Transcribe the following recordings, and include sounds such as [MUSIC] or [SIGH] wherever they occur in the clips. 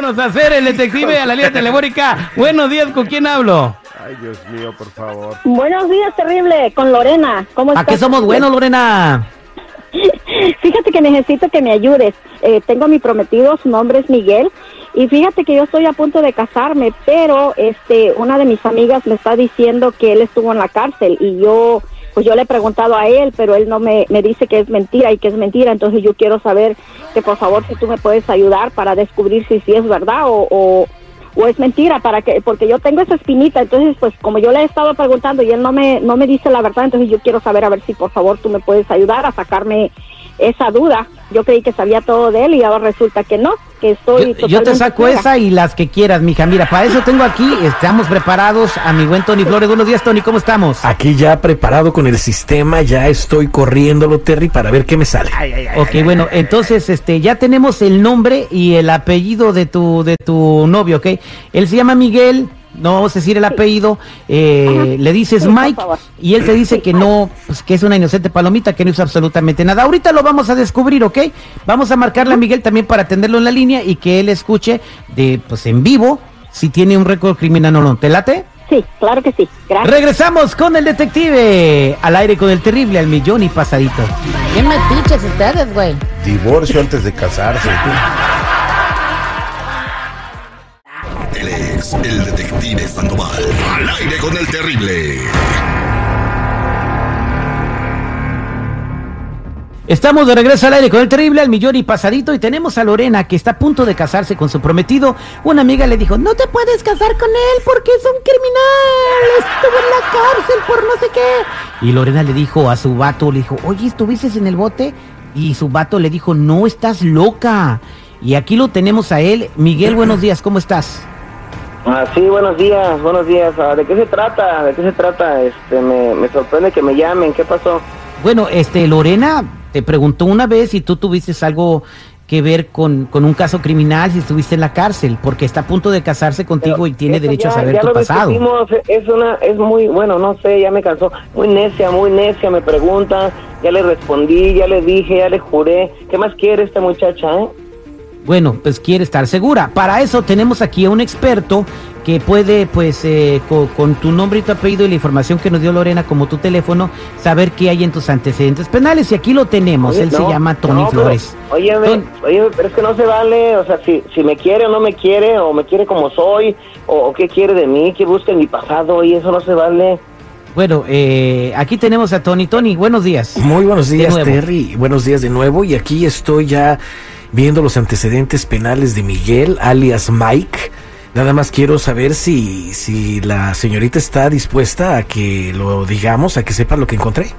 Vámonos a hacer el detective a la línea telefónica. Buenos días, ¿con quién hablo? Ay, Dios mío, por favor. Buenos días, terrible, con Lorena. ¿Cómo ¿A estás? qué somos buenos, Lorena? [LAUGHS] Fíjate que necesito que me ayudes. Eh, tengo a mi prometido, su nombre es Miguel. Y fíjate que yo estoy a punto de casarme, pero este, una de mis amigas me está diciendo que él estuvo en la cárcel y yo, pues yo le he preguntado a él, pero él no me, me dice que es mentira y que es mentira. Entonces yo quiero saber que por favor si tú me puedes ayudar para descubrir si sí es verdad o, o, o es mentira, para que, porque yo tengo esa espinita. Entonces, pues como yo le he estado preguntando y él no me, no me dice la verdad, entonces yo quiero saber a ver si por favor tú me puedes ayudar a sacarme esa duda. Yo creí que sabía todo de él y ahora resulta que no, que estoy Yo, yo te saco esa y las que quieras, mija. Mira, para eso tengo aquí, estamos preparados a mi buen Tony Flores. Buenos días, Tony, ¿cómo estamos? Aquí ya preparado con el sistema, ya estoy corriéndolo, Terry, para ver qué me sale. Ok, bueno, entonces este ya tenemos el nombre y el apellido de tu de tu novio, ¿ok? Él se llama Miguel, no vamos a decir el apellido, eh, le dices Sí, Mike y él te dice que no, pues que es una inocente palomita, que no hizo absolutamente nada. Ahorita lo vamos a descubrir, ¿ok? Vamos a marcarle a Miguel también para atenderlo en la línea y que él escuche de pues en vivo si tiene un récord criminal o no. ¿Te late? Sí, claro que sí. Gracias. Regresamos con el detective al aire con el terrible al millón y pasadito. Bien metiches ustedes, güey. Divorcio antes de casarse. El detective Sandoval. Al aire con el terrible. Estamos de regreso al aire con el terrible al millón y pasadito y tenemos a Lorena que está a punto de casarse con su prometido. Una amiga le dijo, no te puedes casar con él porque es un criminal, estuvo en la cárcel por no sé qué. Y Lorena le dijo a su vato, le dijo, oye, ¿estuviste en el bote? Y su vato le dijo, no, estás loca. Y aquí lo tenemos a él. Miguel, buenos días, ¿cómo estás? Ah, sí, buenos días, buenos días. Ah, ¿De qué se trata? ¿De qué se trata? Este, me, me sorprende que me llamen. ¿Qué pasó? Bueno, este, Lorena te preguntó una vez si tú tuviste algo que ver con, con un caso criminal, si estuviste en la cárcel, porque está a punto de casarse contigo Pero y tiene derecho a ya- saber ya tu lo pasado. Es una, es muy, bueno, no sé, ya me cansó. Muy necia, muy necia, me pregunta. Ya le respondí, ya le dije, ya le juré. ¿Qué más quiere esta muchacha, eh? Bueno, pues quiere estar segura. Para eso tenemos aquí a un experto que puede, pues, eh, co- con, tu nombre y tu apellido y la información que nos dio Lorena como tu teléfono, saber qué hay en tus antecedentes penales. Y aquí lo tenemos. Oye, Él se llama Tony no, Flores. Óyeme, pero es que no se vale, o sea, si, si me quiere o no me quiere, o me quiere como soy, o, o qué quiere de mí, que busca en mi pasado, y eso no se vale. Bueno, eh, aquí tenemos a Tony. Tony, buenos días. Muy buenos días. Terry. Buenos días de nuevo. Y aquí estoy ya viendo los antecedentes penales de Miguel, alias Mike. Nada más quiero saber si, si la señorita está dispuesta a que lo digamos, a que sepa lo que encontré.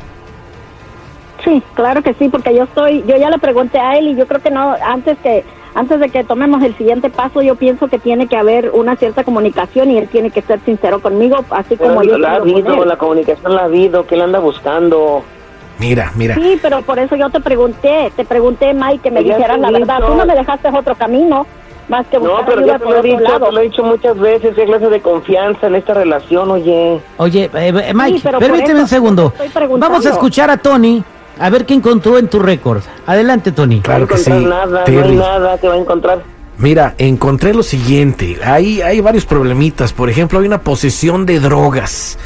Sí, claro que sí, porque yo estoy, yo ya le pregunté a él y yo creo que no, antes que, antes de que tomemos el siguiente paso, yo pienso que tiene que haber una cierta comunicación y él tiene que ser sincero conmigo, así como Pero yo la ha habido, él. la comunicación la ha habido, ¿qué le anda buscando? Mira, mira. Sí, pero por eso yo te pregunté, te pregunté, Mike, que me Ya dijeras la verdad. Tú no me dejaste otro camino más que No, buscar pero ayuda ya te por lo he otro dicho, lado. te lo he dicho muchas veces, qué clase de confianza en esta relación, oye. Oye, eh, eh, Mike, Sí, permíteme eso un segundo. Vamos a escuchar a Tony a ver qué encontró en tu récord. Adelante, Tony. Claro no que sí, nada, no hay nada que va a encontrar. Mira, encontré lo siguiente. Hay, hay varios problemitas. Por ejemplo, hay una posesión de drogas.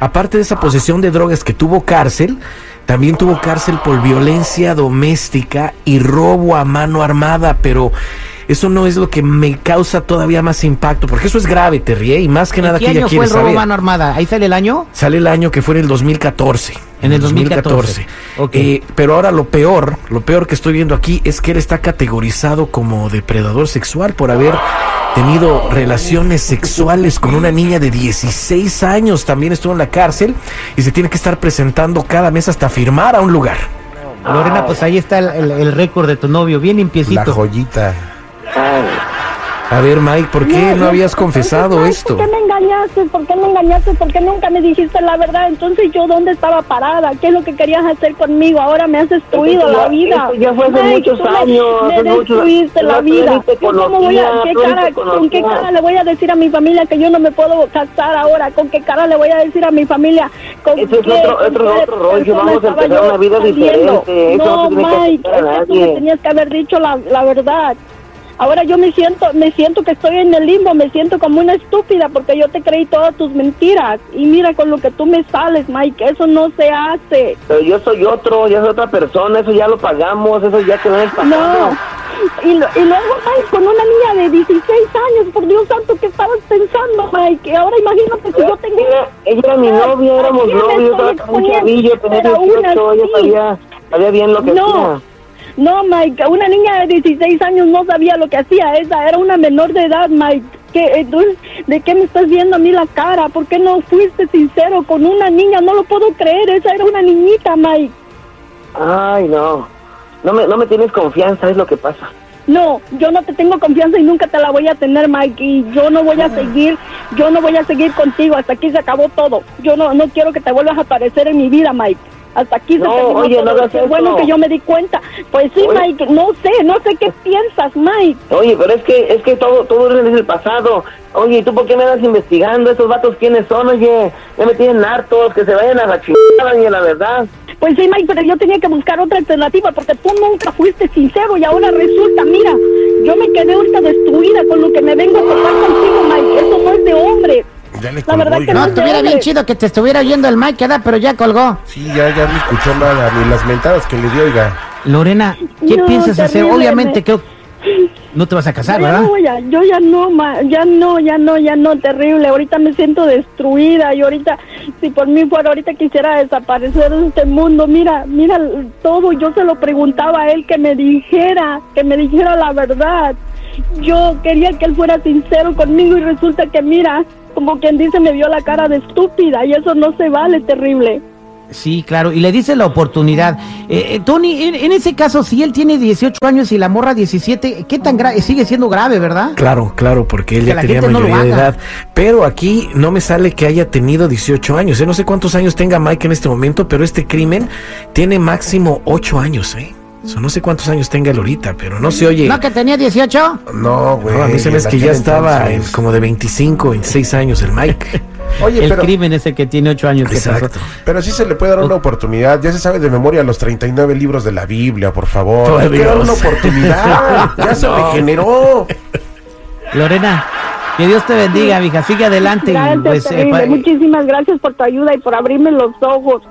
Aparte de esa posesión de drogas que tuvo cárcel, también tuvo cárcel por violencia doméstica y robo a mano armada. Pero eso no es lo que me causa todavía más impacto, porque eso es grave, te ríe, y más que ¿En nada qué que ella año fue quiere el robo saber. mano armada? ¿Ahí sale el año? Sale el año que fue en el 2014. En el 2014. Ok. Eh, pero ahora lo peor, lo peor que estoy viendo aquí es que él está categorizado como depredador sexual por haber tenido relaciones sexuales con una niña de 16 años. También estuvo en la cárcel y se tiene que estar presentando cada mes hasta firmar a un lugar. Lorena, pues ahí está el, el- el récord de tu novio, bien La limpiecito. joyita. A ver, Mike, ¿por qué no, no, habías entonces, confesado Mike, esto? ¿Por qué me engañaste? ¿Por qué me engañaste? ¿Por qué nunca me dijiste la verdad? Entonces, ¿yo dónde estaba parada? ¿Qué es lo que querías hacer conmigo? Ahora me has destruido la vida. esto ya fue hace Mike, muchos me- años, Me, muchos- destruiste la vida. ni te ¿Yo ¿Cómo voy a, qué cara, ¿Con qué cara le voy a decir a mi familia que yo no me puedo casar ahora? ¿Con qué cara le voy a decir a mi familia? ¿Con Ese es qué- otro- con otro- rollo, vamos a empezar yo una vida saliendo? diferente, eso no que Mike, es que tú me tenías que haber dicho la, la verdad. Ahora yo me siento, me siento que estoy en el limbo, me siento como una estúpida porque yo te creí todas tus mentiras. Y mira con lo que tú me sales, Mike, eso no se hace. Pero yo soy otro, ya soy otra persona, eso ya lo pagamos, eso ya quedó en el pasado. No. Y, lo- y luego, Mike, con una niña de 16 años, por Dios santo, ¿qué estabas pensando, Mike? Y ahora imagínate si yo tengo... Ella, ella era mi novia, éramos ¿A quién me novios, estaba con un chavillo, tenía Pero aún 18, ella sabía, sabía bien lo que No. hacía. No, Mike, una niña de 16 años no sabía lo que hacía. Esa era una menor de edad, Mike. ¿Qué, entonces, ¿De qué me estás viendo a mí la cara? ¿Por qué no fuiste sincero con una niña? No lo puedo creer. Esa era una niñita, Mike. Ay, no. No me, no me tienes confianza, es lo que pasa. No, yo no te tengo confianza y nunca te la voy a tener, Mike. Y yo no voy a seguir, yo no voy a seguir contigo. Hasta aquí se acabó todo. Yo no, no quiero que te vuelvas a aparecer en mi vida, Mike. Hasta aquí se No, terminó oye, no Qué bueno que yo me di cuenta. Pues sí, Oye. Mike, no sé, no sé qué piensas, Mike. Oye, pero es que, es que todo, todo es el pasado. Oye, ¿y tú por qué me andas investigando? ¿Esos vatos quiénes son? Oye, ya me tienen hartos, que se vayan a la chingada, la verdad. Pues sí, Mike, pero yo tenía que buscar otra alternativa porque tú nunca fuiste sincero y ahora resulta, mira, yo me quedé ahorita destruida con lo que me vengo a tocar contigo, Mike. Eso no es de hombre. Ya le La colgó, verdad que oiga. No, no estuviera bien chido que te estuviera oyendo el Mike, ¿verdad? Pero ya colgó. Sí, ya, ya no escuchó nada, ni las mentadas que le dio, oiga. Lorena, ¿qué No, piensas hacer? Obviamente me- creo [LAUGHS] no te vas a casar, Yo ¿verdad? no voy a- yo ya no, ma, ya no, ya no, ya no, terrible. Ahorita me siento destruida y ahorita, si por mí fuera, ahorita quisiera desaparecer de este mundo. Mira, mira todo. Yo se lo preguntaba a él que me dijera, que me dijera la verdad. Yo quería que él fuera sincero conmigo y resulta que mira, como quien dice, me vio la cara de estúpida y eso no se vale, terrible. Sí, claro, y le dice la oportunidad. Eh, eh, Tony, en, en ese caso, si él tiene 18 años y la morra 17, ¿qué tan grave? Sigue siendo grave, ¿verdad? Claro, claro, porque él Que ya tenía gente no mayoría de edad. Pero aquí no me sale que haya tenido 18 años. ¿eh? No sé cuántos años tenga Mike en este momento, pero este crimen tiene máximo 8 años, ¿eh? O sea, no sé cuántos años tenga él ahorita, pero no se oye. ¿No que tenía 18? No, güey. No, a mí se me hace que ya estaba en como de 25, 26 años el Mike. [LAUGHS] Oye, el pero, crimen es el que tiene 8 años. que Exacto. pero sí se le puede dar una oportunidad. Ya se sabe de memoria los 39 libros de la Biblia, por favor. Por Hay que dar una oportunidad. [LAUGHS] ya se regeneró. Lorena, que Dios te bendiga, mija. Sigue adelante. y, Gracias, pues, eh, Muchísimas gracias por tu ayuda y por abrirme los ojos.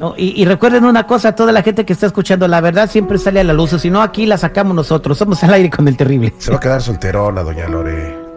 No, y, recuerden una cosa, toda la gente que está escuchando, la verdad siempre sale a la luz. o Si no, aquí la sacamos nosotros. Somos al aire con el terrible. Se va a quedar solterona, doña Lore.